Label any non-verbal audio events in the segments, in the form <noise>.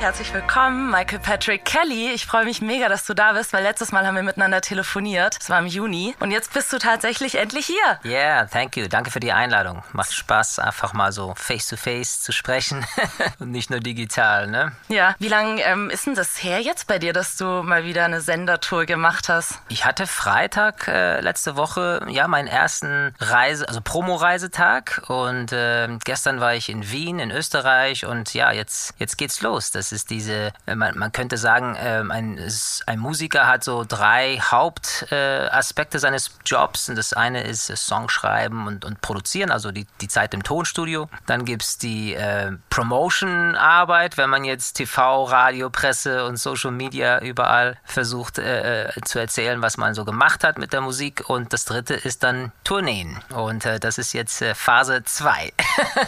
Herzlich willkommen, Michael Patrick Kelly. Ich freue mich mega, dass du da bist, weil letztes Mal haben wir miteinander telefoniert. Das war im Juni. Und jetzt bist du tatsächlich endlich hier. Yeah, thank you. Danke für die Einladung. Macht Spaß, einfach mal so face to face zu sprechen <laughs> und nicht nur digital, ne? Ja. Wie lange ähm, ist denn das her jetzt bei dir, dass du mal wieder eine Sendertour gemacht hast? Ich hatte Freitag äh, letzte Woche ja meinen ersten Reise, also Promo-Reisetag und äh, gestern war ich in Wien in Österreich und ja, jetzt jetzt geht's los. Das ist diese, äh, man, man könnte sagen, ähm, ein, ein Musiker hat so drei Hauptaspekte äh, seines Jobs. Und das eine ist Songschreiben und, und Produzieren, also die, die Zeit im Tonstudio. Dann gibt es die äh, Promotion-Arbeit, wenn man jetzt TV, Radio, Presse und Social Media überall versucht äh, äh, zu erzählen, was man so gemacht hat mit der Musik. Und das dritte ist dann Tourneen. Und äh, das ist jetzt Phase 2.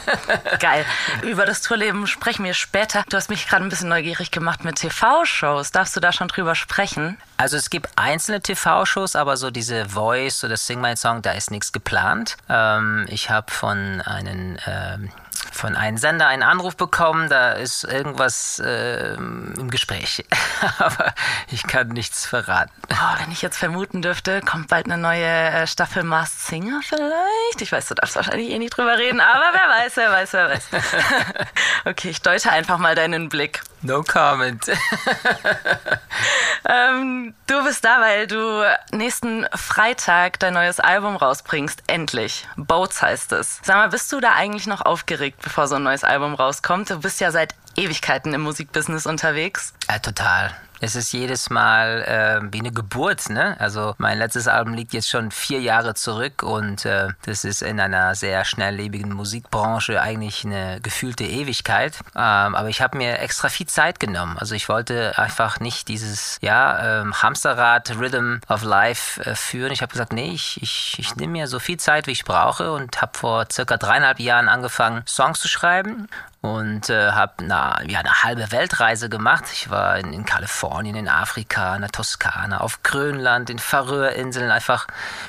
<laughs> Geil. Über das Tourleben sprechen wir später. Du hast mich gerade ein bisschen neugierig gemacht mit TV-Shows. Darfst du da schon drüber sprechen? Also es gibt einzelne TV-Shows, aber so diese Voice oder Sing My Song, da ist nichts geplant. Ähm, ich habe von einem ähm, von einem Sender einen Anruf bekommen, da ist irgendwas äh, im Gespräch. <laughs> Aber ich kann nichts verraten. Oh, wenn ich jetzt vermuten dürfte, kommt bald eine neue äh, Staffel Masked Singer vielleicht. Ich weiß, du darfst wahrscheinlich eh nicht drüber reden, aber wer weiß, wer weiß, wer weiß. <laughs> okay, ich deute einfach mal deinen Blick. No comment. <laughs> ähm, du bist da, weil du nächsten Freitag dein neues Album rausbringst. Endlich. Boats heißt es. Sag mal, bist du da eigentlich noch aufgeregt, bevor so ein neues Album rauskommt? Du bist ja seit Ewigkeiten im Musikbusiness unterwegs. Ja, total. Es ist jedes Mal äh, wie eine Geburt, ne? Also mein letztes Album liegt jetzt schon vier Jahre zurück und äh, das ist in einer sehr schnelllebigen Musikbranche eigentlich eine gefühlte Ewigkeit. Ähm, aber ich habe mir extra viel Zeit genommen. Also ich wollte einfach nicht dieses ja, ähm, Hamsterrad Rhythm of Life äh, führen. Ich habe gesagt, nee, ich, ich, ich nehme mir so viel Zeit, wie ich brauche und habe vor circa dreieinhalb Jahren angefangen, Songs zu schreiben und äh, habe eine, ja, eine halbe Weltreise gemacht. Ich war in, in, Kalifornien, in Afrika, in der Toskana, auf Grönland, in Färöerinseln, einfach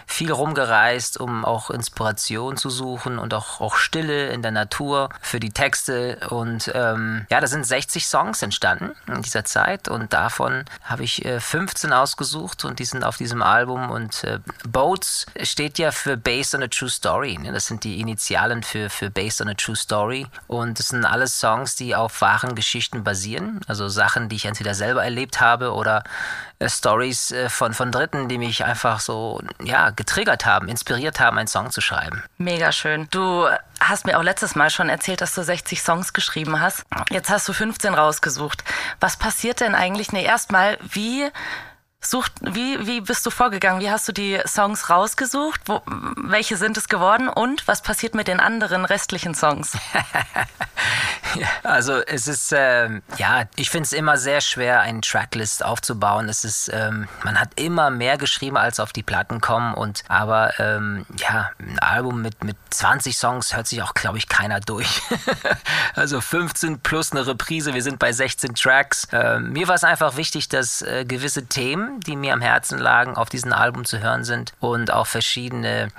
viel rumgereist, um auch Inspiration zu suchen und auch, auch Stille in der Natur für die Texte. Und ähm, ja, da sind 60 Songs entstanden in dieser Zeit und davon habe ich äh, 15 ausgesucht und die sind auf diesem Album. Und äh, Boats steht ja für Based on a True Story. Ne? Das sind die Initialen für, für Based on a True Story und das sind sind alles Songs, die auf wahren Geschichten basieren. Also Sachen, die ich entweder selber erlebt habe oder äh, Stories äh, von, von Dritten, die mich einfach so ja, getriggert haben, inspiriert haben, einen Song zu schreiben. Mega schön. Du hast mir auch letztes Mal schon erzählt, dass du 60 Songs geschrieben hast. Jetzt hast du 15 rausgesucht. Was passiert denn eigentlich? Nee, erstmal, wie sucht, wie, wie bist du vorgegangen? Wie hast du die Songs rausgesucht? Wo, welche sind es geworden? Und was passiert mit den anderen restlichen Songs? <laughs> also es ist, ähm, ja, ich finde es immer sehr schwer, eine Tracklist aufzubauen. Es ist, ähm, man hat immer mehr geschrieben, als auf die Platten kommen. Und aber ähm, ja, ein Album mit, mit 20 Songs hört sich auch, glaube ich, keiner durch. <laughs> also 15 plus eine Reprise, wir sind bei 16 Tracks. Ähm, mir war es einfach wichtig, dass äh, gewisse Themen die mir am Herzen lagen, auf diesem Album zu hören sind und auch verschiedene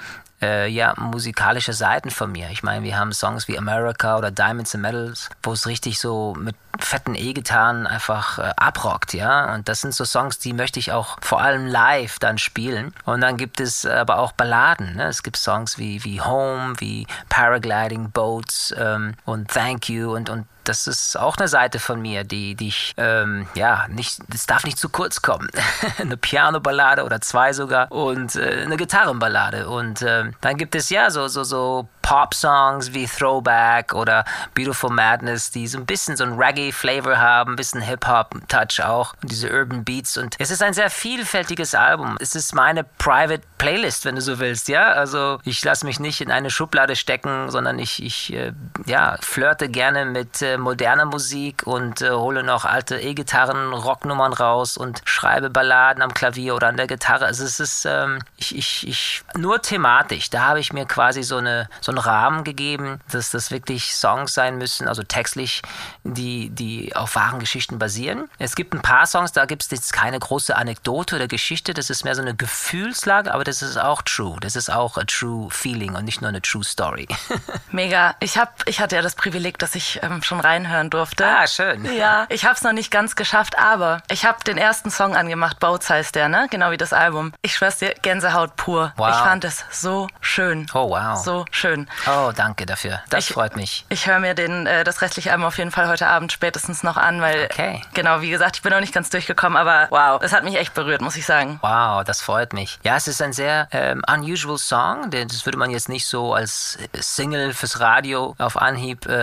äh, ja, musikalische Seiten von mir. Ich meine, wir haben Songs wie America oder Diamonds and Medals, wo es richtig so mit fetten E-Gitarren einfach äh, abrockt, ja. Und das sind so Songs, die möchte ich auch vor allem live dann spielen. Und dann gibt es aber auch Balladen. Ne? Es gibt Songs wie, wie Home, wie Paragliding, Boats ähm, und Thank You und, und das ist auch eine Seite von mir, die, die ich, ähm, ja, nicht, das darf nicht zu kurz kommen. <laughs> eine Piano-Ballade oder zwei sogar und äh, eine Gitarrenballade. Und äh, dann gibt es ja so, so, so Pop-Songs wie Throwback oder Beautiful Madness, die so ein bisschen so ein Reggae-Flavor haben, ein bisschen Hip-Hop-Touch auch und diese Urban Beats. Und es ist ein sehr vielfältiges Album. Es ist meine Private Playlist, wenn du so willst, ja. Also ich lasse mich nicht in eine Schublade stecken, sondern ich, ich äh, ja, flirte gerne mit äh, moderner Musik und äh, hole noch alte E-Gitarren, Rocknummern raus und schreibe Balladen am Klavier oder an der Gitarre. Also es ist ähm, ich, ich, ich nur thematisch. Da habe ich mir quasi so eine so ein Rahmen gegeben, dass das wirklich Songs sein müssen, also textlich, die, die auf wahren Geschichten basieren. Es gibt ein paar Songs, da gibt es jetzt keine große Anekdote oder Geschichte, das ist mehr so eine Gefühlslage, aber das ist auch true. Das ist auch a true feeling und nicht nur eine true story. <laughs> Mega. Ich hab, ich hatte ja das Privileg, dass ich ähm, schon reinhören durfte. Ah, schön. Ja, ich habe es noch nicht ganz geschafft, aber ich habe den ersten Song angemacht, Boats heißt der, ne? Genau wie das Album. Ich schwör's dir, Gänsehaut pur. Wow. Ich fand es so schön. Oh, wow. So schön. Oh, danke dafür. Das Ich- freut mich. Ich höre mir den, äh, das restliche Album auf jeden Fall heute Abend spätestens noch an, weil, Okay. genau, wie gesagt, ich bin noch nicht ganz durchgekommen, aber wow, es hat mich echt berührt, muss ich sagen. Wow, das freut mich. Ja, es ist ein sehr ähm, unusual Song. denn Das würde man jetzt nicht so als Single fürs Radio auf Anhieb äh,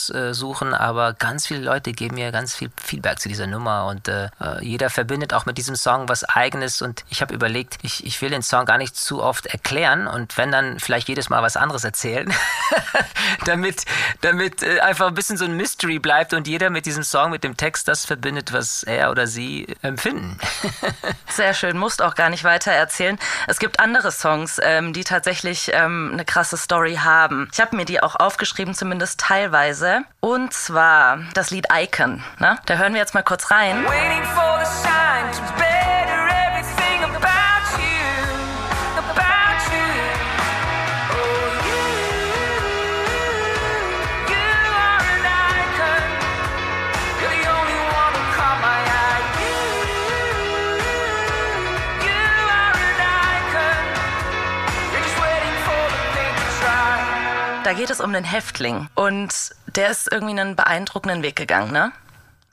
raussuchen, aber ganz viele Leute geben mir ganz viel Feedback zu dieser Nummer und äh, äh, jeder verbindet auch mit diesem Song was Eigenes und ich habe überlegt, ich, ich will den Song gar nicht zu oft erklären und wenn dann vielleicht jedes Mal was anderes erzählen, <laughs> damit, damit äh, einfach ein bisschen so ein Mystery bleibt und jeder mit diesem Song, mit dem Text das verbindet, was er oder sie empfinden. <laughs> Sehr schön, musst auch gar nicht weiter erzählen. Es gibt andere Songs, ähm, die tatsächlich ähm, eine krasse Story haben. Ich habe mir die auch aufgeschrieben, zumindest teilweise. Und zwar das Lied Icon. Ne? Da hören wir jetzt mal kurz rein. Waiting for the sign to Da geht es um den Häftling. Und der ist irgendwie einen beeindruckenden Weg gegangen, ne?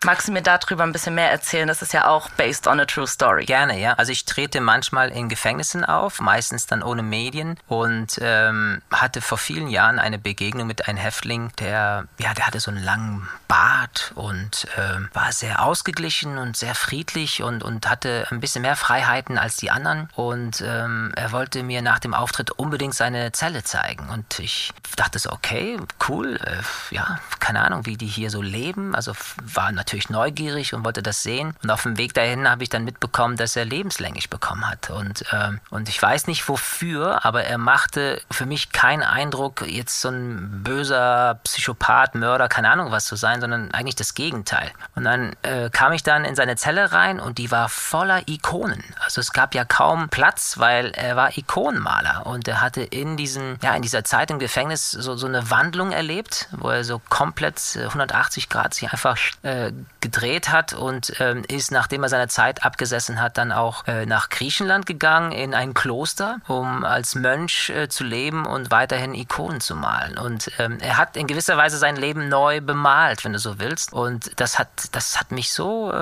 Magst du mir darüber ein bisschen mehr erzählen? Das ist ja auch based on a true story. Gerne, ja. Also ich trete manchmal in Gefängnissen auf, meistens dann ohne Medien und ähm, hatte vor vielen Jahren eine Begegnung mit einem Häftling, der, ja, der hatte so einen langen Bart und ähm, war sehr ausgeglichen und sehr friedlich und, und hatte ein bisschen mehr Freiheiten als die anderen und ähm, er wollte mir nach dem Auftritt unbedingt seine Zelle zeigen und ich dachte so, okay, cool, äh, ja, keine Ahnung, wie die hier so leben, also war natürlich neugierig und wollte das sehen und auf dem Weg dahin habe ich dann mitbekommen, dass er lebenslänglich bekommen hat und, ähm, und ich weiß nicht wofür, aber er machte für mich keinen Eindruck, jetzt so ein böser Psychopath, Mörder, keine Ahnung was zu sein, sondern eigentlich das Gegenteil. Und dann äh, kam ich dann in seine Zelle rein und die war voller Ikonen. Also es gab ja kaum Platz, weil er war Ikonenmaler und er hatte in diesen, ja, in dieser Zeit im Gefängnis so, so eine Wandlung erlebt, wo er so komplett äh, 180 Grad sich einfach äh, gedreht hat und ähm, ist, nachdem er seine Zeit abgesessen hat, dann auch äh, nach Griechenland gegangen in ein Kloster, um als Mönch äh, zu leben und weiterhin Ikonen zu malen. Und ähm, er hat in gewisser Weise sein Leben neu bemalt, wenn du so willst. Und das hat, das hat mich so, äh,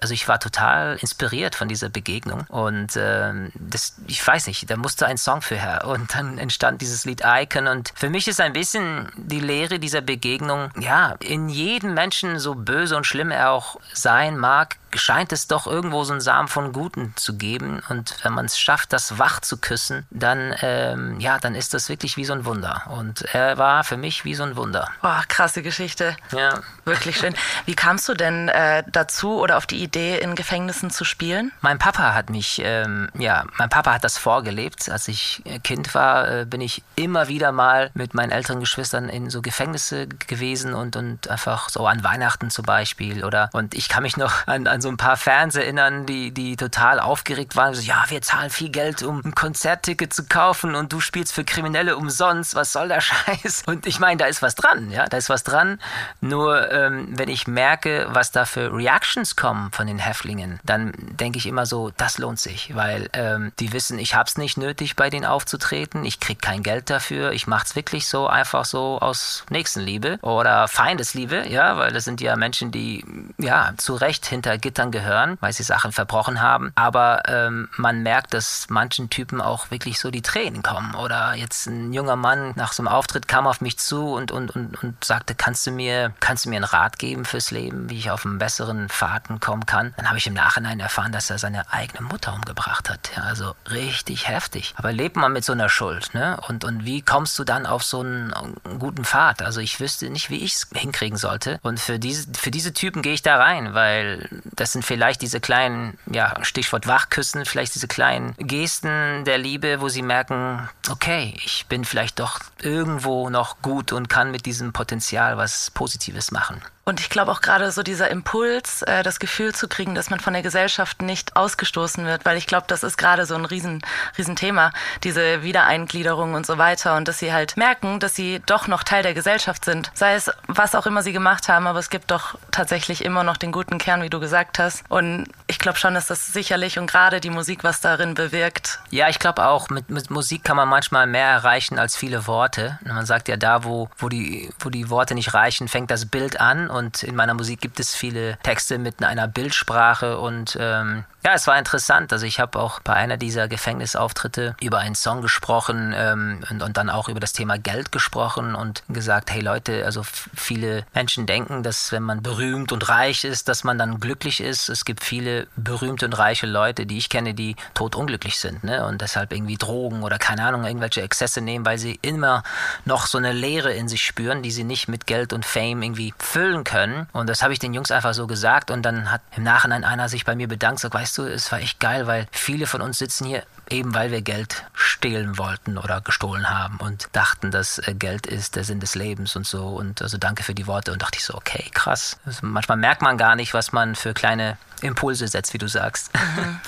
also ich war total inspiriert von dieser Begegnung. Und ähm, das, ich weiß nicht, da musste ein Song für her. Und dann entstand dieses Lied Icon. Und für mich ist ein bisschen die Lehre dieser Begegnung, ja, in jedem Menschen, so böse und schlimm er auch sein mag, scheint es doch irgendwo so einen Samen von Guten zu geben. Und wenn man es schafft, das wach zu küssen, dann, ähm, ja, dann ist das wirklich wie so ein Wunder. Und er war für mich wie so ein Wunder. Boah, krasse Geschichte. Ja. Wirklich schön. Wie kamst du denn äh, dazu oder auf die Idee, in Gefängnissen zu spielen? Mein Papa hat mich, ähm, ja, mein Papa hat das vorgelebt. Als ich äh, Kind war, äh, bin ich immer wieder mal mit meinen älteren Geschwistern in so Gefängnisse gewesen und, und einfach so an Weihnachten zum Beispiel. Oder und ich kann mich noch an, an so ein paar Fans erinnern, die, die total aufgeregt waren. So, ja, wir zahlen viel Geld, um ein Konzertticket zu kaufen und du spielst für Kriminelle umsonst. Was soll der <laughs> Scheiß? Und ich meine, da ist was dran, ja, da ist was dran. Nur ähm, wenn ich merke, was da für Reactions kommen von den Häftlingen, dann denke ich immer so, das lohnt sich, weil ähm, die wissen, ich hab's nicht nötig, bei denen aufzutreten, ich krieg kein Geld dafür, ich mach's wirklich so einfach so aus Nächstenliebe oder Feindesliebe, ja, weil das sind ja Menschen, die ja zu Recht hinter Gittern gehören, weil sie Sachen verbrochen haben, aber ähm, man merkt, dass manchen Typen auch wirklich so die Tränen kommen oder jetzt ein junger Mann nach so einem Auftritt kam auf mich zu und, und, und, und sagte, kannst du mir, kannst du mir einen Rat geben fürs Leben, wie ich auf einen besseren Fahrten kommen kann? Dann habe ich im Nachhinein erfahren, dass er seine eigene Mutter umgebracht hat. Ja, also richtig heftig. Aber lebt man mit so einer Schuld, ne? Und, und wie kommst du dann auf so einen, einen guten Pfad? Also ich wüsste nicht, wie ich es hinkriegen sollte. Und für diese, für diese Typen gehe ich da rein, weil das sind vielleicht diese kleinen, ja, Stichwort Wachküssen, vielleicht diese kleinen Gesten der Liebe, wo sie merken, okay, ich bin vielleicht doch irgendwo noch gut und kann mit diesem Potenzial was Positives machen. Und ich glaube auch gerade so dieser Impuls, äh, das Gefühl zu kriegen, dass man von der Gesellschaft nicht ausgestoßen wird, weil ich glaube, das ist gerade so ein riesen, riesen Thema, diese Wiedereingliederung und so weiter und dass sie halt merken, dass sie doch noch Teil der Gesellschaft sind. Sei es, was auch immer sie gemacht haben, aber es gibt doch tatsächlich immer noch den guten Kern, wie du gesagt hast. Und ich glaube schon, dass das sicherlich und gerade die Musik was darin bewirkt. Ja, ich glaube auch, mit, mit Musik kann man manchmal mehr erreichen als viele Worte. Man sagt ja, da, wo, wo, die, wo die Worte nicht reichen, fängt das Bild an. Und in meiner Musik gibt es viele Texte mit einer Bildsprache. Und ähm, ja, es war interessant. Also ich habe auch bei einer dieser Gefängnisauftritte über einen Song gesprochen ähm, und, und dann auch über das Thema Geld gesprochen und gesagt, hey Leute, also viele Menschen denken, dass wenn man berühmt und reich ist, dass man dann glücklich ist. Es gibt viele berühmte und reiche Leute, die ich kenne, die totunglücklich sind ne? und deshalb irgendwie Drogen oder keine Ahnung, irgendwelche Exzesse nehmen, weil sie immer noch so eine Leere in sich spüren, die sie nicht mit Geld und Fame irgendwie füllen können. Und das habe ich den Jungs einfach so gesagt und dann hat im Nachhinein einer sich bei mir bedankt, sagt, weißt du, es war echt geil, weil viele von uns sitzen hier eben weil wir Geld stehlen wollten oder gestohlen haben und dachten, dass äh, Geld ist der Sinn des Lebens und so. Und also danke für die Worte. Und dachte ich so, okay, krass. Also manchmal merkt man gar nicht, was man für kleine Impulse setzt, wie du sagst.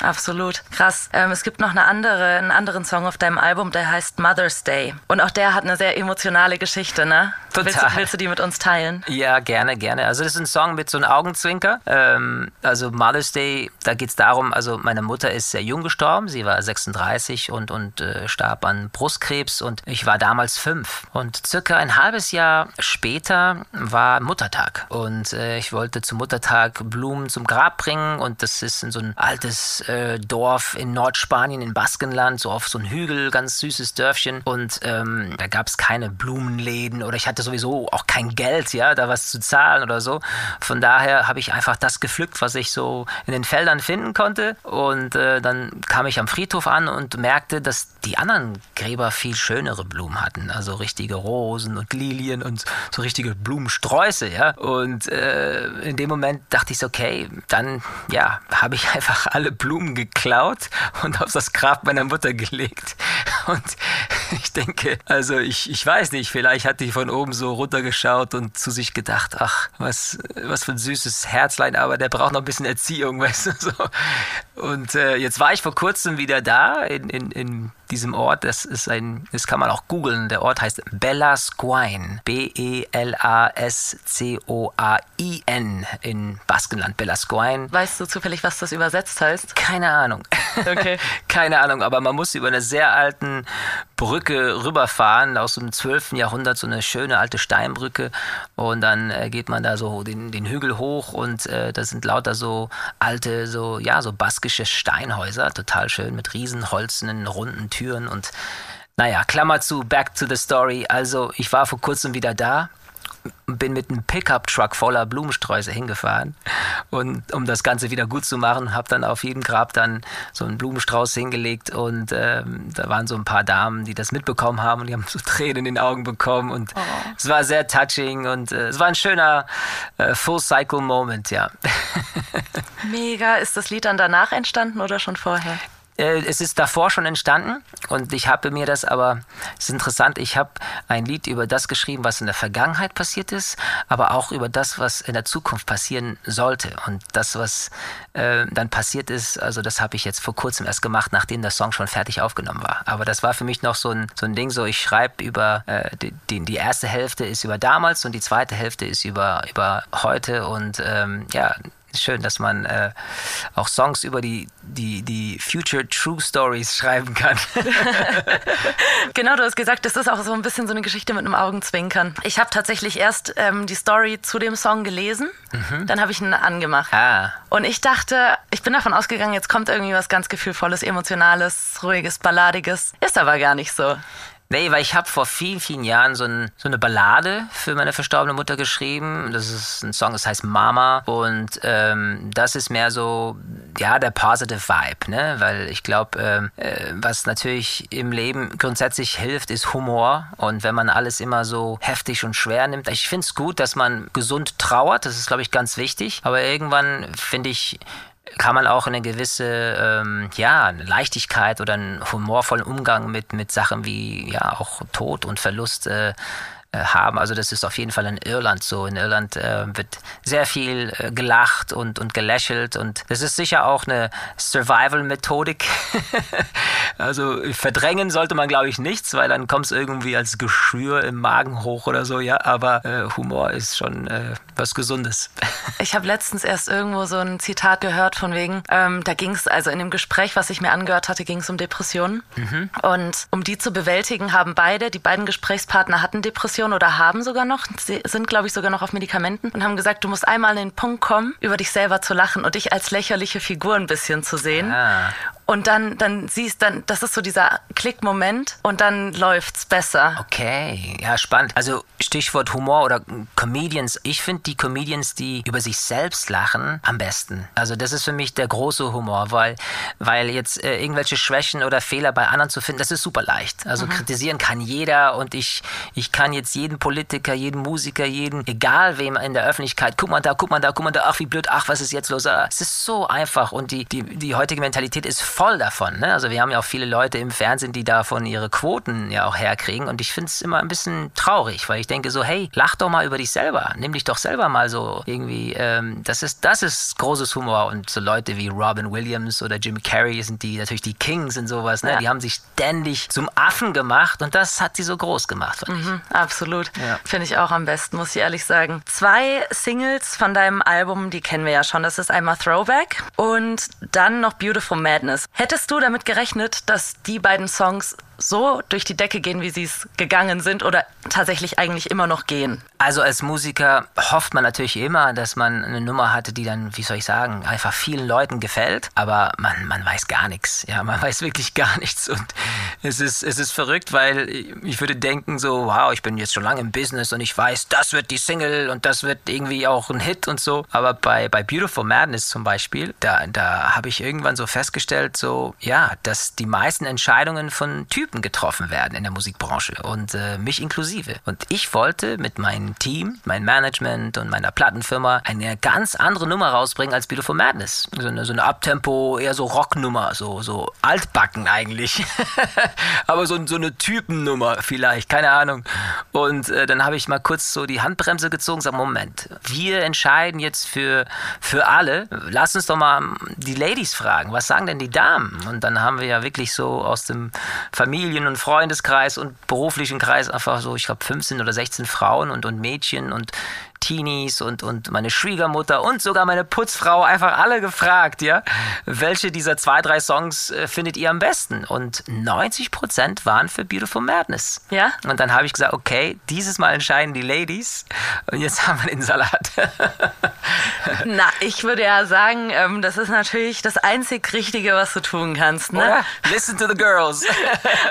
Absolut. Krass. Ähm, es gibt noch eine andere, einen anderen Song auf deinem Album, der heißt Mother's Day. Und auch der hat eine sehr emotionale Geschichte, ne? Total. Willst, du- willst du die mit uns teilen? Ja, gerne, gerne. Also das ist ein Song mit so einem Augenzwinker. Ähm, also Mother's Day, da geht es darum, also meine Mutter ist sehr jung gestorben, sie war 36 und, und äh, starb an Brustkrebs und ich war damals fünf. Und circa ein halbes Jahr später war Muttertag und äh, ich wollte zum Muttertag Blumen zum Grab bringen und das ist in so ein altes äh, Dorf in Nordspanien, in Baskenland, so auf so einem Hügel, ganz süßes Dörfchen und ähm, da gab es keine Blumenläden oder ich hatte sowieso auch kein Geld, ja, da was zu zahlen oder so. Von daher habe ich einfach das gepflückt, was ich so in den Feldern finden konnte. Und äh, dann kam ich am Friedhof an und merkte, dass die anderen Gräber viel schönere Blumen hatten. Also richtige Rosen und Lilien und so richtige Blumensträuße, ja. Und äh, in dem Moment dachte ich so, okay, dann, ja, habe ich einfach alle Blumen geklaut und auf das Grab meiner Mutter gelegt. Und ich denke, also ich, ich weiß nicht, vielleicht hat die von oben so runtergeschaut und zu sich gedacht, ach, was, was für ein süßes Herzlein, aber der braucht noch ein bisschen Erziehung, <laughs> weißt du, so. Und äh, jetzt war ich vor kurzem wieder da in, in, in diesem Ort. Das ist ein, das kann man auch googeln. Der Ort heißt Belascoin. B-E-L-A-S-C-O-A-I-N in Baskenland. Belascoin. Weißt du zufällig, was das übersetzt heißt? Keine Ahnung. Okay. <laughs> Keine Ahnung, aber man muss über eine sehr alten Brücke rüberfahren, aus dem 12. Jahrhundert, so eine schöne alte Steinbrücke. Und dann äh, geht man da so den, den Hügel hoch und äh, da sind lauter so alte, so, ja, so baskische Steinhäuser, total schön, mit riesen holzenden, runden Türen und naja, Klammer zu, back to the story. Also, ich war vor kurzem wieder da bin mit einem Pickup-Truck voller Blumensträuße hingefahren und um das Ganze wieder gut zu machen, habe dann auf jedem Grab dann so einen Blumenstrauß hingelegt und ähm, da waren so ein paar Damen, die das mitbekommen haben und die haben so <laughs> Tränen in den Augen bekommen und es war sehr touching und äh, es war ein schöner äh, Full-Cycle-Moment, ja. <laughs> Mega. Ist das Lied dann danach entstanden oder schon vorher? Äh, es ist davor schon entstanden und ich habe mir das aber, es ist interessant, ich habe ein Lied über das geschrieben, was in der Vergangenheit passiert ist, aber auch über das, was in der Zukunft passieren sollte. Und das, was äh, dann passiert ist, also das habe ich jetzt vor kurzem erst gemacht, nachdem der Song schon fertig aufgenommen war. Aber das war für mich noch so ein, so ein Ding, so ich schreibe über, äh, die, die, erste Hälfte ist über damals und die zweite Hälfte ist über, über heute und ähm, ja, schön, dass man äh, auch Songs über die, die, die Future True Stories schreiben kann. <laughs> Genau, du hast gesagt, das ist auch so ein bisschen so eine Geschichte mit einem Augenzwinkern. Ich habe tatsächlich erst ähm, die Story zu dem Song gelesen, dann habe ich ihn angemacht. ah, Und ich dachte, ich bin davon ausgegangen, jetzt kommt irgendwie was ganz Gefühlvolles, Emotionales, Ruhiges, Balladiges. Ist aber gar nicht so. Nee, weil ich habe vor vielen, vielen Jahren so, ein, so eine Ballade für meine verstorbene Mutter geschrieben. Das ist ein Song, das heißt Mama. Und ähm, das ist mehr so, ja, der positive Vibe, ne? Weil ich glaube, ähm, äh, was natürlich im Leben grundsätzlich hilft, ist Humor. Und wenn man alles immer so heftig und schwer nimmt, ich finde es gut, dass man gesund trauert. Das ist, glaube ich, ganz wichtig. Aber irgendwann finde ich, kann man auch eine gewisse ähm, ja, eine Leichtigkeit oder einen humorvollen Umgang mit, mit Sachen wie ja auch Tod und Verlust äh, haben. Also das ist auf jeden Fall in Irland so. In Irland äh, wird sehr viel äh, gelacht und, und gelächelt und das ist sicher auch eine Survival-Methodik. <laughs> also verdrängen sollte man glaube ich nichts, weil dann kommt es irgendwie als Geschwür im Magen hoch oder so, ja. Aber äh, Humor ist schon äh, was Gesundes. <laughs> Ich habe letztens erst irgendwo so ein Zitat gehört von wegen, ähm, da ging es, also in dem Gespräch, was ich mir angehört hatte, ging es um Depressionen. Und um die zu bewältigen, haben beide, die beiden Gesprächspartner hatten Depressionen oder haben sogar noch, sie sind, glaube ich, sogar noch auf Medikamenten und haben gesagt, du musst einmal an den Punkt kommen, über dich selber zu lachen und dich als lächerliche Figur ein bisschen zu sehen. Ah. Und dann, dann siehst dann, das ist so dieser Klickmoment und dann läuft's besser. Okay, ja, spannend. Also Stichwort Humor oder Comedians. Ich finde die Comedians, die über sich selbst lachen, am besten. Also das ist für mich der große Humor, weil, weil jetzt äh, irgendwelche Schwächen oder Fehler bei anderen zu finden, das ist super leicht. Also kritisieren kann jeder und ich, ich kann jetzt jeden Politiker, jeden Musiker, jeden, egal wem in der Öffentlichkeit, guck mal da, guck mal da, guck mal da, ach wie blöd, ach was ist jetzt los? Ah, Es ist so einfach und die, die, die heutige Mentalität ist voll davon. Ne? Also wir haben ja auch viele Leute im Fernsehen, die davon ihre Quoten ja auch herkriegen und ich finde es immer ein bisschen traurig, weil ich denke so, hey, lach doch mal über dich selber, nimm dich doch selber mal so irgendwie, ähm, das ist, das ist großes Humor und so Leute wie Robin Williams oder Jim Carrey sind die natürlich die Kings und sowas, ne? Ja. die haben sich ständig zum Affen gemacht und das hat sie so groß gemacht. Mhm, absolut. Ja. Finde ich auch am besten, muss ich ehrlich sagen. Zwei Singles von deinem Album, die kennen wir ja schon. Das ist einmal Throwback und dann noch Beautiful Madness. Hättest du damit gerechnet, dass die beiden Songs so durch die Decke gehen, wie sie es gegangen sind oder tatsächlich eigentlich immer noch gehen? Also als Musiker hofft man natürlich immer, dass man eine Nummer hatte, die dann, wie soll ich sagen, einfach vielen Leuten gefällt. Aber man, man weiß gar nichts. Ja, man <laughs> weiß wirklich gar nichts. Und es ist, es ist verrückt, weil ich würde denken so, wow, ich bin jetzt schon lange im Business und ich weiß, das wird die Single und das wird irgendwie auch ein Hit und so. Aber bei, bei Beautiful Madness zum Beispiel, da, da habe ich irgendwann so festgestellt, so, ja, dass die meisten Entscheidungen von Typen getroffen werden in der Musikbranche und äh, mich inklusive. Und ich wollte mit meinem Team, meinem Management und meiner Plattenfirma eine ganz andere Nummer rausbringen als Beautiful Madness. So eine, so eine Abtempo, eher so Rocknummer, so, so altbacken eigentlich. <laughs> Aber so, so eine Typennummer vielleicht, keine Ahnung. Und äh, dann habe ich mal kurz so die Handbremse gezogen gesagt, Moment, wir entscheiden jetzt für, für alle. Lass uns doch mal die Ladies fragen, was sagen denn die Damen? Und dann haben wir ja wirklich so aus dem Familien- und Freundeskreis und beruflichen Kreis einfach so, ich glaube, 15 oder 16 Frauen und, und Mädchen und Teenies und, und meine Schwiegermutter und sogar meine Putzfrau einfach alle gefragt, ja, welche dieser zwei, drei Songs äh, findet ihr am besten? Und 90 Prozent waren für Beautiful Madness. Ja? Und dann habe ich gesagt, okay, dieses Mal entscheiden die Ladies und jetzt haben wir den Salat. <laughs> Na, ich würde ja sagen, ähm, das ist natürlich das einzig Richtige, was du tun kannst. Ne? Oder? Listen to the girls. <laughs>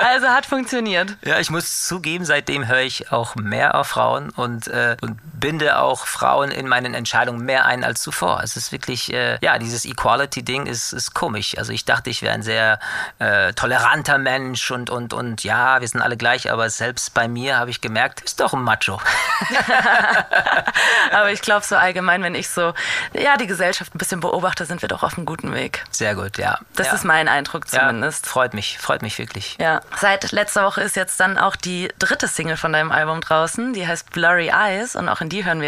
Also hat funktioniert. Ja, ich muss zugeben, seitdem höre ich auch mehr auf Frauen und, äh, und binde auch Frauen in meinen Entscheidungen mehr ein als zuvor. Es ist wirklich, äh, ja, dieses Equality-Ding ist, ist komisch. Also ich dachte, ich wäre ein sehr äh, toleranter Mensch und, und, und ja, wir sind alle gleich, aber selbst bei mir habe ich gemerkt, ist doch ein Macho. <laughs> Aber ich glaube so allgemein, wenn ich so, ja, die Gesellschaft ein bisschen beobachte, sind wir doch auf einem guten Weg. Sehr gut, ja. Das ja. ist mein Eindruck zumindest. Ja, freut mich, freut mich wirklich. Ja, seit letzter Woche ist jetzt dann auch die dritte Single von deinem Album draußen. Die heißt Blurry Eyes und auch in die hören wir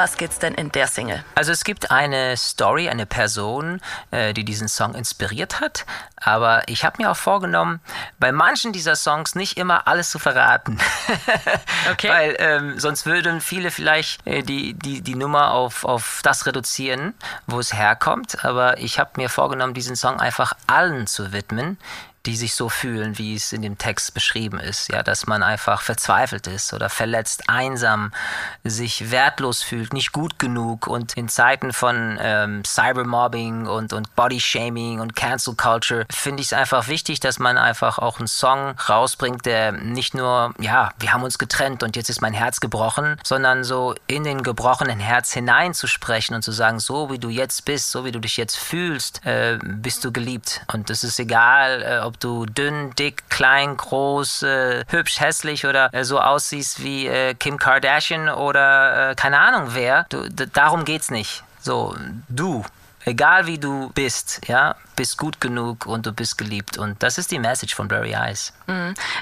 was geht's denn in der Single? Also es gibt eine Story, eine Person, äh, die diesen Song inspiriert hat. Aber ich habe mir auch vorgenommen, bei manchen dieser Songs nicht immer alles zu verraten. <laughs> Okay. Weil ähm, sonst würden viele vielleicht äh, die, die, die Nummer auf, auf das reduzieren, wo es herkommt. Aber ich habe mir vorgenommen, diesen Song einfach allen zu widmen, die sich so fühlen, wie es in dem Text beschrieben ist. Ja, dass man einfach verzweifelt ist oder verletzt, einsam, sich wertlos fühlt, nicht gut genug und in Zeiten von ähm, Cybermobbing und, und Bodyshaming und Cancel Culture finde ich es einfach wichtig, dass man einfach auch einen Song rausbringt, der nicht nur, ja, wir haben uns getrennt und jetzt ist mein Herz gebrochen, sondern so in den gebrochenen Herz hineinzusprechen und zu sagen, so wie du jetzt bist, so wie du dich jetzt fühlst, äh, bist du geliebt. Und es ist egal, äh, ob du dünn, dick, klein, groß, äh, hübsch, hässlich oder äh, so aussiehst wie äh, Kim Kardashian oder äh, keine Ahnung wer. Du, darum geht's nicht. So, du, egal wie du bist, ja, bist gut genug und du bist geliebt. Und das ist die Message von Blurry Eyes.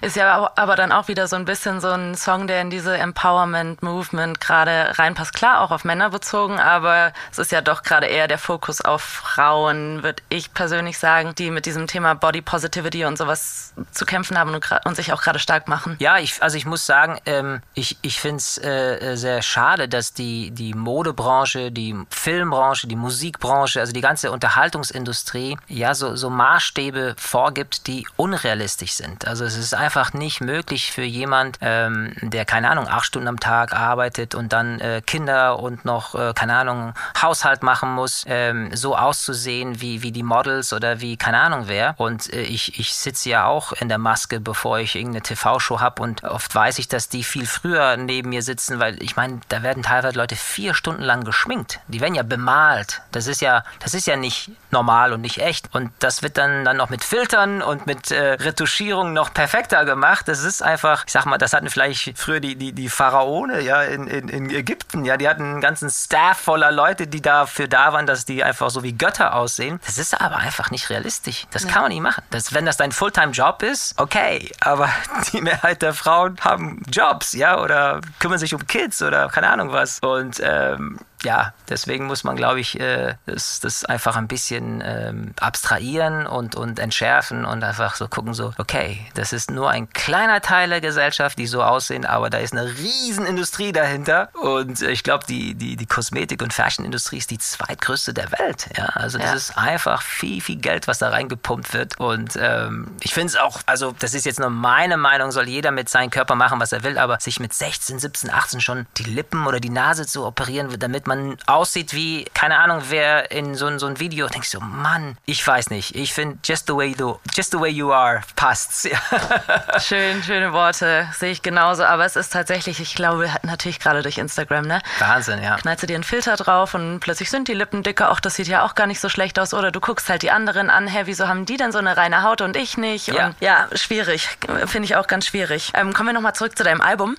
Ist ja au- aber dann auch wieder so ein bisschen so ein Song, der in diese Empowerment-Movement gerade reinpasst. Klar, auch auf Männer bezogen, aber es ist ja doch gerade eher der Fokus auf Frauen, würde ich persönlich sagen, die mit diesem Thema Body Positivity und sowas zu kämpfen haben und, und sich auch gerade stark machen. Ja, ich, also ich muss sagen, ähm, ich, ich finde es äh, sehr schade, dass die, die Modebranche, die Filmbranche, die Musikbranche, also die ganze Unterhaltungsindustrie, ja, so, so Maßstäbe vorgibt, die unrealistisch sind. Also es ist einfach nicht möglich für jemand, ähm, der, keine Ahnung, acht Stunden am Tag arbeitet und dann äh, Kinder und noch, äh, keine Ahnung, Haushalt machen muss, ähm, so auszusehen wie, wie die Models oder wie, keine Ahnung wer. Und äh, ich, ich sitze ja auch in der Maske, bevor ich irgendeine TV-Show habe und oft weiß ich, dass die viel früher neben mir sitzen, weil ich meine, da werden teilweise Leute vier Stunden lang geschminkt. Die werden ja bemalt. Das ist ja, das ist ja nicht normal und nicht echt. Und das wird dann, dann noch mit Filtern und mit äh, Retuschierung noch perfekter gemacht. Das ist einfach, ich sag mal, das hatten vielleicht früher die, die, die Pharaone ja in, in, in Ägypten. Ja, die hatten einen ganzen Staff voller Leute, die dafür da waren, dass die einfach so wie Götter aussehen. Das ist aber einfach nicht realistisch. Das kann man nicht machen. Das, wenn das dein Fulltime-Job ist, okay. Aber <laughs> die Mehrheit der Frauen haben Jobs, ja, oder kümmern sich um Kids oder keine Ahnung was. Und ähm, ja, deswegen muss man, glaube ich, äh, das, das einfach ein bisschen ähm, abstrahieren und, und entschärfen und einfach so gucken, so, okay, das ist nur ein kleiner Teil der Gesellschaft, die so aussehen, aber da ist eine riesen Industrie dahinter. Und äh, ich glaube, die, die, die Kosmetik- und Fashion-Industrie ist die zweitgrößte der Welt. Ja? Also das Ja. ist einfach viel, viel Geld, was da reingepumpt wird. Und ähm, ich finde es auch, also das ist jetzt nur meine Meinung, soll jeder mit seinem Körper machen, was er will, aber sich mit 16, 17, 18 schon die Lippen oder die Nase zu operieren, damit man aussieht wie, keine Ahnung, wer in so, ein- so ein Video, denke ich so, Mann, ich weiß nicht. Ich finde, just the way you, just the way you are, passt's. Ja. <laughs> Schön, schöne Worte, sehe ich genauso. Aber es ist tatsächlich, ich glaube, natürlich gerade durch Instagram, ne? Wahnsinn, ja. knallst du dir einen Filter drauf und plötzlich sind die Lippen dicker. Auch das sieht ja auch gar nicht so schlecht aus. Oder du guckst halt die anderen an, hä, wieso haben die denn so eine reine Haut und ich nicht? Ja. Und ja, schwierig. Finde ich auch ganz schwierig. Ähm, kommen wir nochmal zurück zu deinem Album.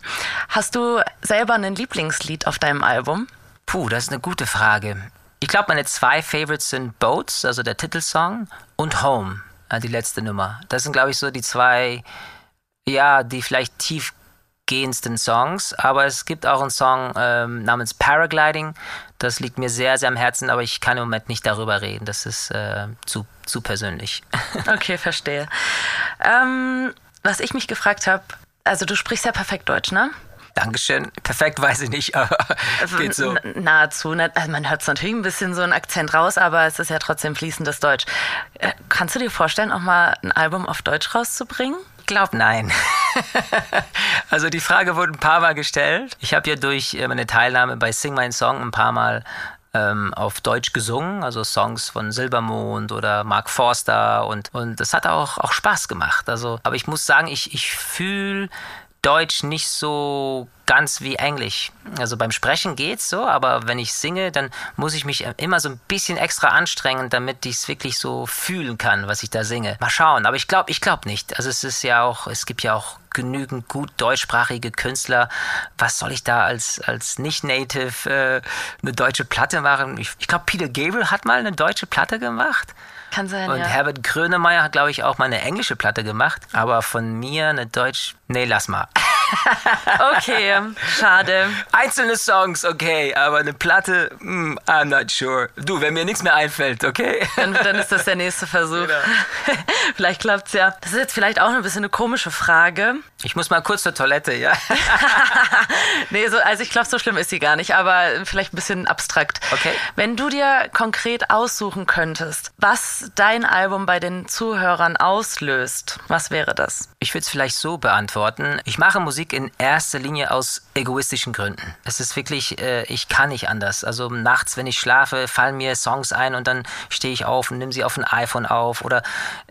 Hast du selber ein Lieblingslied auf deinem Album? Puh, das ist eine gute Frage. Ich glaube, meine zwei Favorites sind Boats, also der Titelsong, und Home, äh, die letzte Nummer. Das sind, glaube ich, so die zwei, ja, die vielleicht tiefgehendsten Songs. Aber es gibt auch einen Song ähm, namens Paragliding. Das liegt mir sehr, sehr am Herzen, aber ich kann im Moment nicht darüber reden. Das ist äh, zu, zu persönlich. <laughs> Okay, verstehe. Ähm, was ich mich gefragt habe, also du sprichst ja perfekt Deutsch, ne? Dankeschön. Perfekt weiß ich nicht, aber geht so. Nahezu. Also man hört natürlich ein bisschen so einen Akzent raus, aber es ist ja trotzdem fließendes Deutsch. Äh, kannst du dir vorstellen, auch mal ein Album auf Deutsch rauszubringen? Ich glaube, nein. <laughs> also die Frage wurde ein paar Mal gestellt. Ich habe ja durch äh, meine Teilnahme bei Sing My Song ein paar Mal ähm, auf Deutsch gesungen, also Songs von Silbermond oder Mark Forster und, und das hat auch, auch Spaß gemacht. Also, aber ich muss sagen, ich, ich fühle Deutsch nicht so ganz wie Englisch. Also beim Sprechen geht's so, aber wenn ich singe, dann muss ich mich immer so ein bisschen extra anstrengen, damit ich es wirklich so fühlen kann, was ich da singe. Mal schauen, aber ich glaube, ich glaube nicht. Also es ist ja auch, es gibt ja auch genügend gut deutschsprachige Künstler. Was soll ich da als, als Nicht-Native äh, eine deutsche Platte machen? Ich, ich glaube, Peter Gabriel hat mal eine deutsche Platte gemacht. Kann sein, Und ja. Herbert Grönemeyer hat, glaube ich, auch mal eine englische Platte gemacht. Aber von mir eine Deutsch... Nee, lass mal. <laughs> <laughs> Okay, schade. Einzelne Songs, okay, aber eine Platte, mm, I'm not sure. Du, wenn mir nichts mehr einfällt, okay? Dann, dann ist das der nächste <laughs> Versuch. Genau. vielleicht klappt's ja. Das ist jetzt vielleicht auch ein bisschen eine komische Frage. Ich muss mal kurz zur Toilette, ja? <laughs> <laughs> Nee, so, also ich glaube, so schlimm ist sie gar nicht, aber vielleicht ein bisschen abstrakt. Okay. Wenn du dir konkret aussuchen könntest, was dein Album bei den Zuhörern auslöst, was wäre das? Ich würde es vielleicht so beantworten. Ich mache Musik in erster Linie aus egoistischen Gründen. Es ist wirklich, äh, ich kann nicht anders. Also nachts, wenn ich schlafe, fallen mir Songs ein und dann stehe ich auf und nehme sie auf ein iPhone auf oder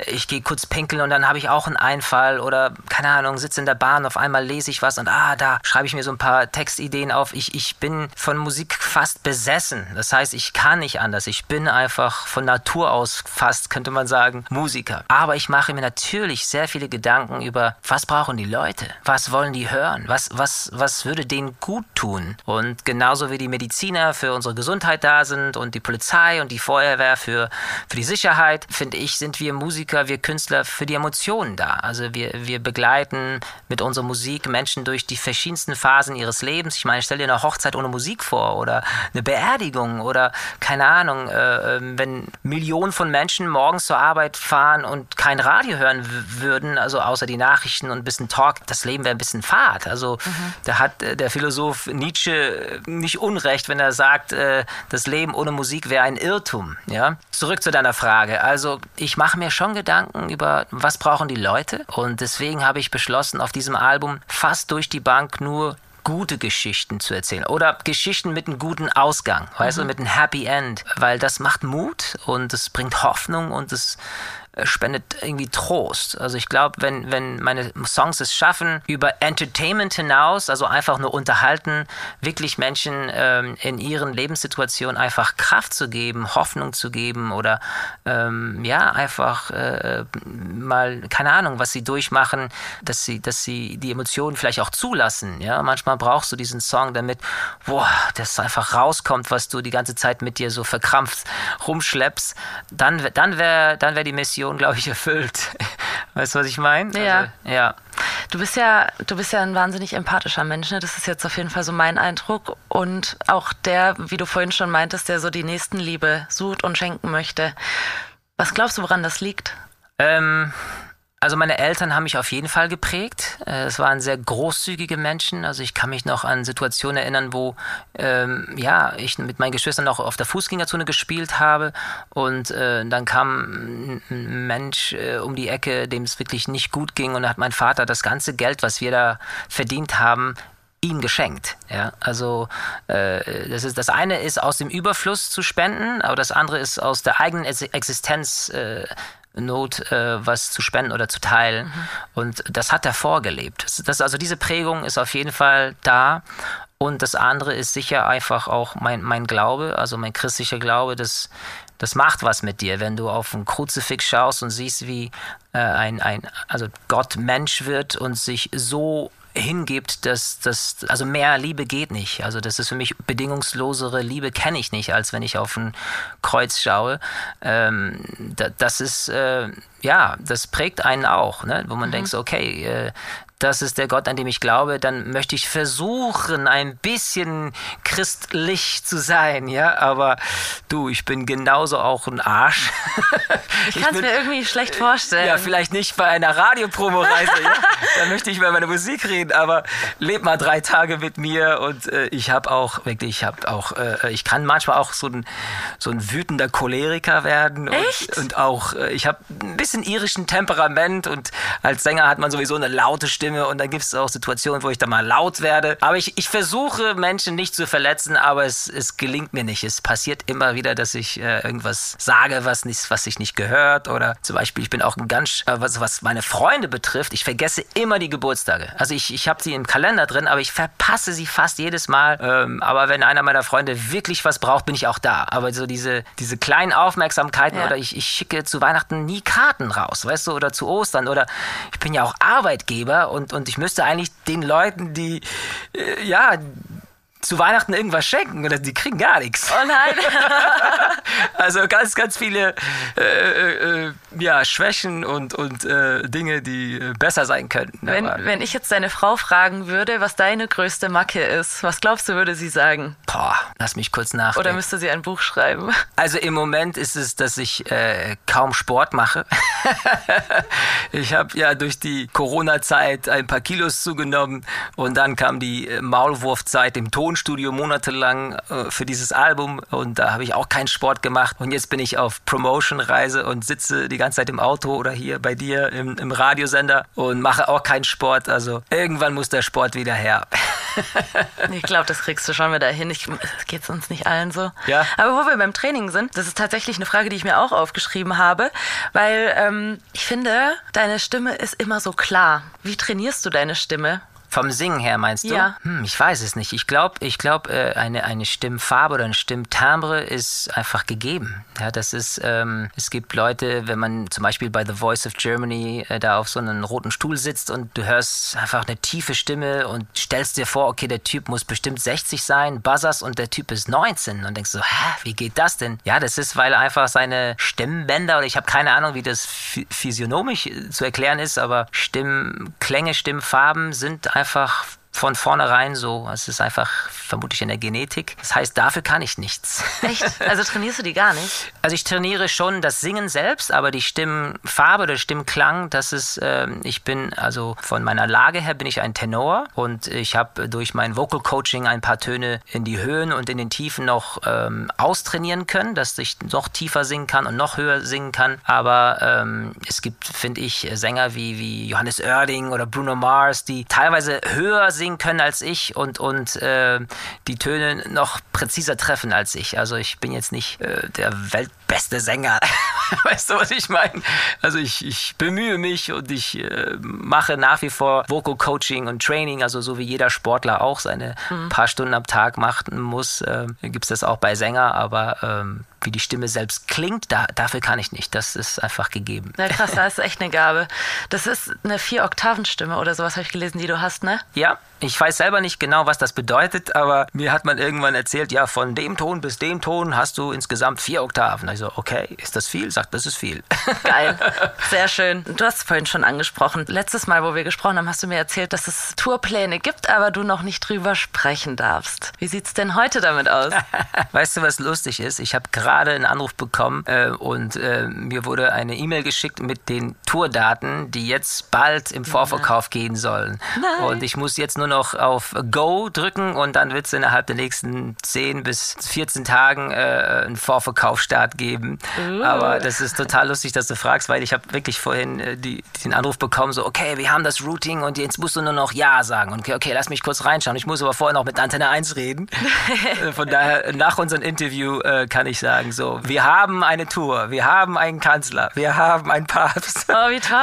ich gehe kurz pinkeln und dann habe ich auch einen Einfall oder keine Ahnung, sitze in der Bahn, auf einmal lese ich was und ah, da schreibe ich mir so ein paar Textideen auf. Ich, ich bin von Musik fast besessen. Das heißt, ich kann nicht anders. Ich bin einfach von Natur aus fast, könnte man sagen, Musiker. Aber ich mache mir natürlich sehr viele Gedanken über, was brauchen die Leute? Was wollen die hören? Was, was, was würde denen gut tun? Und genauso wie die Mediziner für unsere Gesundheit da sind und die Polizei und die Feuerwehr für, für die Sicherheit, finde ich, sind wir Musiker, wir Künstler für die Emotionen da. Also wir, wir begleiten mit unserer Musik Menschen durch die verschiedensten Phasen ihres Lebens. Ich meine, stell dir eine Hochzeit ohne Musik vor oder eine Beerdigung oder keine Ahnung, äh, äh, wenn Millionen von Menschen morgens zur Arbeit fahren und kein Radio hören würden, also außer die Nachrichten und ein bisschen Talk, das Leben wäre ein bisschen fad. Also da hat äh, der Philosoph Nietzsche nicht unrecht, wenn er sagt, äh, das Leben ohne Musik wäre ein Irrtum. Ja? Zurück zu deiner Frage. Also ich mache mir schon Gedanken über, was brauchen die Leute und deswegen habe ich beschlossen, auf diesem Album fast durch die Bank nur gute Geschichten zu erzählen oder Geschichten mit einem guten Ausgang, weißt du, mit einem Happy End, weil das macht Mut und es bringt Hoffnung und es spendet irgendwie Trost. Also ich glaube, wenn, wenn meine Songs es schaffen, über Entertainment hinaus, also einfach nur unterhalten, wirklich Menschen ähm, in ihren Lebenssituationen einfach Kraft zu geben, Hoffnung zu geben oder ähm, ja, einfach äh, mal, keine Ahnung, was sie durchmachen, dass sie, dass sie die Emotionen vielleicht auch zulassen. Ja, manchmal brauchst du diesen Song, damit, boah, das einfach rauskommt, was du die ganze Zeit mit dir so verkrampft rumschleppst. Dann, dann wäre dann wär die Mission, glaube ich, erfüllt. <laughs> Weißt du, was ich meine? Ja. Also, ja. Du bist ja, du bist ja ein wahnsinnig empathischer Mensch, ne? Das ist jetzt auf jeden Fall so mein Eindruck. Und auch der, wie du vorhin schon meintest, der so die Nächstenliebe sucht und schenken möchte. Was glaubst du, woran das liegt? Ähm, also meine Eltern haben mich auf jeden Fall geprägt. Äh, Es waren sehr großzügige Menschen. Also ich kann mich noch an Situationen erinnern, wo ähm, ja ich mit meinen Geschwistern noch auf der Fußgängerzone gespielt habe und äh, dann kam ein- Mensch äh, um die Ecke, dem es wirklich nicht gut ging und hat mein Vater das ganze Geld, was wir da verdient haben, ihm geschenkt. Ja, also äh, das ist das eine ist aus dem Überfluss zu spenden, aber das andere ist aus der eigenen Ex- Existenz äh, Not, äh, was zu spenden oder zu teilen. Und das hat er vorgelebt. Das, also diese Prägung ist auf jeden Fall da. Und das andere ist sicher einfach auch mein, mein Glaube, also mein christlicher Glaube, das, das macht was mit dir, wenn du auf ein Kruzifix schaust und siehst, wie äh, ein, ein, also Gott Mensch wird und sich so hingibt, dass das, also mehr Liebe geht nicht. Also das ist für mich bedingungslosere Liebe kenne ich nicht, als wenn ich auf ein Kreuz schaue. Ähm, da, das ist, äh, ja, das prägt einen auch, ne? wo man denkt, so, okay, äh, das ist der Gott, an dem ich glaube, dann möchte ich versuchen, ein bisschen christlich zu sein, ja, aber du, ich bin genauso auch ein Arsch. Ich <laughs> kann es mir irgendwie schlecht vorstellen. ja, vielleicht nicht bei einer Radiopromoreise, ja? <laughs> da möchte ich über meine Musik reden, aber leb mal drei Tage mit mir und äh, ich habe auch, wirklich, ich habe auch, äh, ich kann manchmal auch so ein, so ein wütender Choleriker werden. Und, Echt? Und auch, äh, ich habe ein bisschen irischen Temperament und als Sänger hat man sowieso eine laute Stimme und dann gibt es auch Situationen, wo ich dann mal laut werde. Aber ich, ich versuche, Menschen nicht zu verletzen, aber es, es gelingt mir nicht. Es passiert immer wieder, dass ich äh, irgendwas sage, was, nicht, was sich nicht gehört. Oder zum Beispiel, ich bin auch ein ganz, äh, was, was meine Freunde betrifft, ich vergesse immer die Geburtstage. Also ich, ich habe sie im Kalender drin, aber ich verpasse sie fast jedes Mal. Ähm, aber wenn einer meiner Freunde wirklich was braucht, bin ich auch da. Aber so diese, diese kleinen Aufmerksamkeiten Ja. oder ich, ich schicke zu Weihnachten nie Karten raus, weißt du, oder zu Ostern oder ich bin ja auch Arbeitgeber und, und ich müsste eigentlich den Leuten, die, äh, ja, zu Weihnachten irgendwas schenken oder die kriegen gar nichts. Oh nein. <laughs> <laughs> Also ganz, ganz viele äh, äh, ja, Schwächen und, und äh, Dinge, die äh, besser sein könnten. Wenn, wenn ich jetzt deine Frau fragen würde, was deine größte Macke ist, was glaubst du, würde sie sagen? boah, lass mich kurz Oder nachdenken. müsste sie ein Buch schreiben? <laughs> Also im Moment ist es, dass ich äh, kaum Sport mache. <laughs> ich habe ja durch die Corona-Zeit ein paar Kilos zugenommen und dann kam die äh, Maulwurfzeit im Tonstudio monatelang für dieses Album und da habe ich auch keinen Sport gemacht und jetzt bin ich auf Promotion-Reise und sitze die ganze Zeit im Auto oder hier bei dir im, im Radiosender und mache auch keinen Sport. Also irgendwann muss der Sport wieder her. <laughs> Ich glaube, das kriegst du schon wieder hin. Ich, geht's uns nicht allen so. Ja. Aber wo wir beim Training sind, das ist tatsächlich eine Frage, die ich mir auch aufgeschrieben habe, weil ähm, ich finde, deine Stimme ist immer so klar. Wie trainierst du deine Stimme? Vom Singen her meinst du? Ja. Hm, ich weiß es nicht. Ich glaube, ich glaub, äh, eine, eine Stimmfarbe oder ein Stimmtimbre ist einfach gegeben. Ja, das ist, ähm, es gibt Leute, wenn man zum Beispiel bei The Voice of Germany äh, da auf so einem roten Stuhl sitzt und du hörst einfach eine tiefe Stimme und stellst dir vor, okay, der Typ muss bestimmt 60 sein, buzzers und der Typ ist 19 und denkst so, hä, wie geht das denn? Ja, das ist, weil einfach seine Stimmbänder oder ich habe keine Ahnung, wie das phy- physiognomisch äh, zu erklären ist, aber Stimmklänge, Stimmfarben sind einfach einfach von vornherein so. Es ist einfach vermutlich in der Genetik. Das heißt, dafür kann ich nichts. Echt? Also trainierst du die gar nicht? <laughs> Also ich trainiere schon das Singen selbst, aber die Stimmfarbe oder Stimmklang, das ist, ähm, ich bin, also von meiner Lage her bin ich ein Tenor und ich habe durch mein Vocal Coaching ein paar Töne in die Höhen und in den Tiefen noch ähm, austrainieren können, dass ich noch tiefer singen kann und noch höher singen kann. Aber ähm, es gibt, finde ich, Sänger wie, wie Johannes Oerding oder Bruno Mars, die teilweise höher singen können als ich und, und äh, die Töne noch präziser treffen als ich. Also ich bin jetzt nicht äh, der weltbeste Sänger. <laughs> weißt du, was ich meine? Also ich, ich bemühe mich und ich äh, mache nach wie vor Vocal Coaching und Training, also so wie jeder Sportler auch seine paar Stunden am Tag machen muss, äh, gibt es das auch bei Sänger, aber ähm, wie die Stimme selbst klingt, da, dafür kann ich nicht. Das ist einfach gegeben. Na krass, <laughs> da ist echt eine Gabe. Das ist eine Vier-Oktaven-Stimme oder sowas habe ich gelesen, die du hast, ne? Ja, ich weiß selber nicht genau, was das bedeutet, aber mir hat man irgendwann erzählt, ja, von dem Ton bis dem Ton hast du insgesamt vier Oktaven. Also, okay, ist das viel? Sagt, das ist viel. <laughs> Geil. Sehr schön. Du hast es vorhin schon angesprochen. Letztes Mal, wo wir gesprochen haben, hast du mir erzählt, dass es Tourpläne gibt, aber du noch nicht drüber sprechen darfst. Wie sieht's denn heute damit aus? <laughs> Weißt du, was lustig ist? Ich habe gerade einen Anruf bekommen äh, und äh, mir wurde eine E-Mail geschickt mit den Tourdaten, die jetzt bald im Vorverkauf gehen sollen. Nein. Und ich muss jetzt nur noch auf Go drücken und dann wird es innerhalb der nächsten 10 bis 14 Tagen äh, einen Vorverkaufsstart geben. Aber das ist total lustig, dass du fragst, weil ich habe wirklich vorhin äh, die, den Anruf bekommen, so, okay, wir haben das Routing und jetzt musst du nur noch Ja sagen. Und okay, okay, lass mich kurz reinschauen. Ich muss aber vorher noch mit Antenne 1 reden. <laughs> Äh, Von daher, nach unserem Interview äh, kann ich sagen, so, wir haben eine Tour, wir haben einen Kanzler, wir haben einen Papst. Oh, wie toll.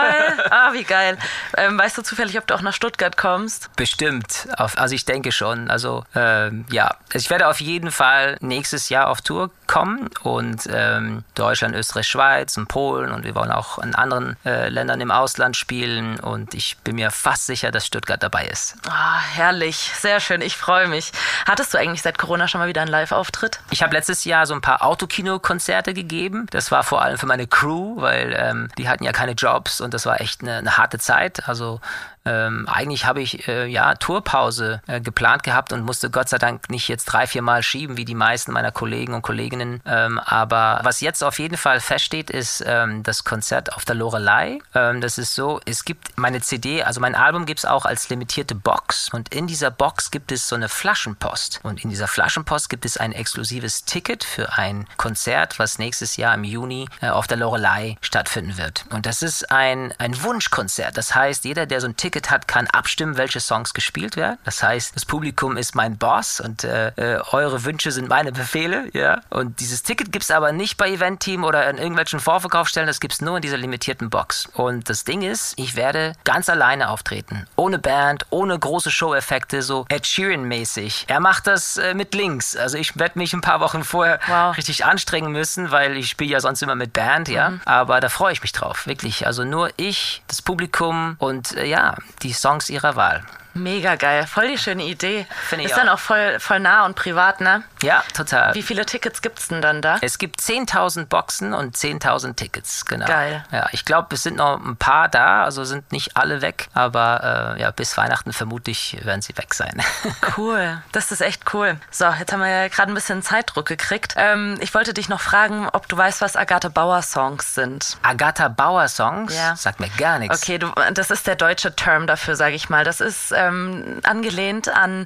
<laughs> Ah, wie geil. Ähm, weißt du zufällig, ob du auch nach Stuttgart kommst? Bestimmt. Auf, also ich denke schon. Also ähm, ja, Also ich werde auf jeden Fall nächstes Jahr auf Tour kommen und ähm, Deutschland, Österreich, Schweiz und Polen und wir wollen auch in anderen äh, Ländern im Ausland spielen und ich bin mir fast sicher, dass Stuttgart dabei ist. Ah, herrlich. Sehr schön. Ich freue mich. Hattest du eigentlich seit Corona schon mal wieder einen Live-Auftritt? Ich habe letztes Jahr so ein paar Autokino-Konzerte gegeben. Das war vor allem für meine Crew, weil ähm, die hatten ja keine Jobs und das war echt eine, eine harte Zeit. Also ähm, eigentlich habe ich äh, ja Tourpause äh, geplant gehabt und musste Gott sei Dank nicht jetzt drei, vier Mal schieben, wie die meisten meiner Kollegen und Kolleginnen. Ähm, aber was jetzt auf jeden Fall feststeht, ist ähm, das Konzert auf der Lorelei. Ähm, das ist so, es gibt meine CD, also mein Album gibt es auch als limitierte Box und in dieser Box gibt es so eine Flaschenpost und in dieser Flaschenpost gibt es ein exklusives Ticket für ein Konzert, was nächstes Jahr im Juni äh, auf der Lorelei stattfinden wird. Und das ist ein, ein Wunschkonzert. Das heißt, jeder, der so ein Ticket hat, kann abstimmen, welche Songs gespielt werden. Das heißt, das Publikum ist mein Boss und äh, äh, eure Wünsche sind meine Befehle. Ja? Und dieses Ticket gibt es aber nicht bei Event-Team oder in irgendwelchen Vorverkaufsstellen. Das gibt es nur in dieser limitierten Box. Und das Ding ist, ich werde ganz alleine auftreten. Ohne Band, ohne große Show-Effekte, so Ed Sheeran-mäßig. Er macht das äh, mit Links. Also ich werde mich ein paar Wochen vorher Wow. richtig anstrengen müssen, weil ich spiele ja sonst immer mit Band, ja. Aber da freue ich mich drauf, wirklich. Also nur ich, das Publikum und äh, ja, die Songs ihrer Wahl. Mega geil, voll die schöne Idee. Finde ich Ist dann auch. voll, voll nah und privat, ne? Ja, total. Wie viele Tickets gibt's denn dann da? Es gibt 10.000 Boxen und 10.000 Tickets, genau. Geil. Ja, ich glaube, es sind noch ein paar da, also sind nicht alle weg, aber äh, ja, bis Weihnachten vermutlich werden sie weg sein. <laughs> Cool, das ist echt cool. So, jetzt haben wir ja gerade ein bisschen Zeitdruck gekriegt. Ähm, ich wollte dich noch fragen, ob du weißt, was Agathe Bauer Songs sind. Agatha Bauer Songs? Ja. Sagt mir gar nichts. Okay, du, das ist der deutsche Term dafür, sage ich mal. Das ist ähm, angelehnt an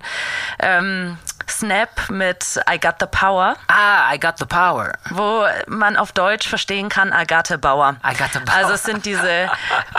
ähm, Snap mit I Got the Power, Ah, I got the power. wo man auf Deutsch verstehen kann Agathe Bauer. Agathe Bauer. Also es sind diese,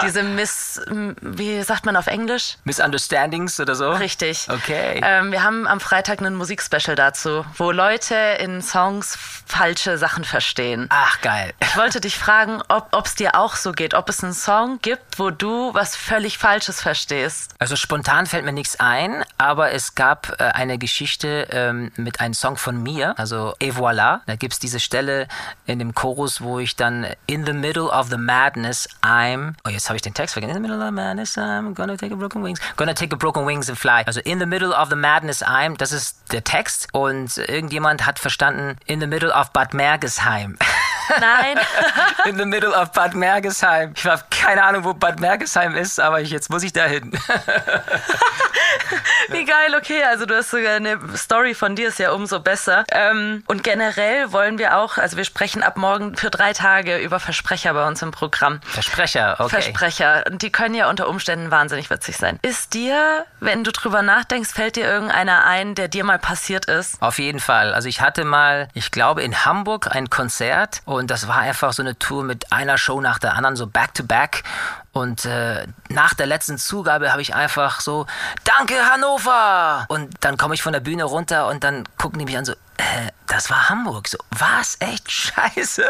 diese Miss, wie sagt man auf Englisch? Misunderstandings oder so? Richtig. Okay. Ähm, wir haben am Freitag einen Musikspecial dazu, wo Leute in Songs falsche Sachen verstehen. Ach, geil. Ich wollte dich fragen, ob es dir auch so geht, ob es einen Song gibt, wo du was völlig Falsches verstehst. Also spontan fällt mir nichts ein, aber es gab äh, eine Geschichte ähm, mit einem Song von mir, also Et voilà. Da gibt es diese Stelle in dem Chorus, wo ich dann In the middle of the madness I'm. Oh, jetzt habe ich den Text vergessen. In the middle of the madness I'm gonna take a broken wings. Gonna take a broken wings and fly. Also In the middle of the madness I'm, das ist der Text. Und irgendjemand hat verstanden In the middle of Bad Mergesheim. <laughs> Nein. <laughs> In the middle of Bad Mergesheim. Ich habe keine Ahnung, wo Bad Mergesheim ist, aber ich, jetzt muss ich da hin. <laughs> Wie geil, okay. Also du hast sogar eine Story von dir, ist ja umso besser. Ähm, und generell wollen wir auch, also wir sprechen ab morgen für drei Tage über Versprecher bei uns im Programm. Versprecher, okay. Versprecher. Und die können ja unter Umständen wahnsinnig witzig sein. Ist dir, wenn du drüber nachdenkst, fällt dir irgendeiner ein, der dir mal passiert ist? Auf jeden Fall. Also ich hatte mal, ich glaube, in Hamburg ein Konzert und das war einfach so eine Tour mit einer Show nach der anderen, so back to back. Und äh, nach der letzten Zugabe habe ich einfach so, danke Hannover! Und dann komme ich von der Bühne runter und dann gucken die mich an so, äh, das war Hamburg. So, was? Echt <laughs> scheiße?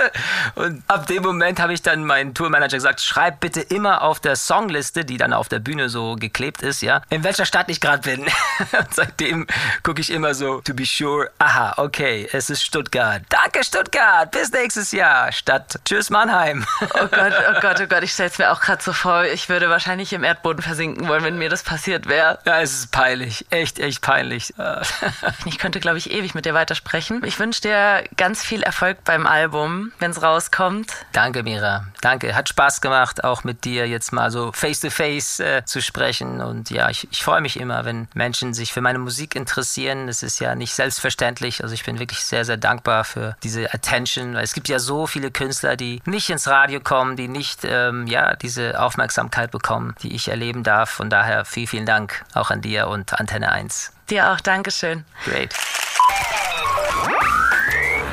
Und ab dem Moment habe ich dann meinen Tourmanager gesagt, schreib bitte immer auf der Songliste, die dann auf der Bühne so geklebt ist, ja, in welcher Stadt ich gerade bin. <laughs> Und seitdem gucke ich immer so, to be sure, aha, okay, es ist Stuttgart. Danke Stuttgart, bis nächstes Jahr. Stadt, tschüss Mannheim. Oh Gott, oh Gott, oh Gott, ich stell's mir auch gerade so vor, ich würde wahrscheinlich im Erdboden versinken wollen, wenn mir das passiert wäre. Ja, es ist peinlich, echt, echt peinlich. Ich könnte, glaube ich, ewig mit dir weitersprechen. Ich wünsche dir ganz viel Erfolg beim Album, wenn es rauskommt. Danke, Mira. Danke. Hat Spaß gemacht, auch mit dir jetzt mal so face to face äh, zu sprechen. Und ja, ich, ich freue mich immer, wenn Menschen sich für meine Musik interessieren. Es ist ja nicht selbstverständlich. Also ich bin wirklich sehr, sehr dankbar für diese Attention. Weil es gibt ja so viele Künstler, die nicht ins Radio kommen, die nicht ähm, ja, diese Aufmerksamkeit bekommen, die ich erleben darf. Von daher vielen, vielen Dank auch an dir und Antenne 1. Dir auch, Dankeschön. Great.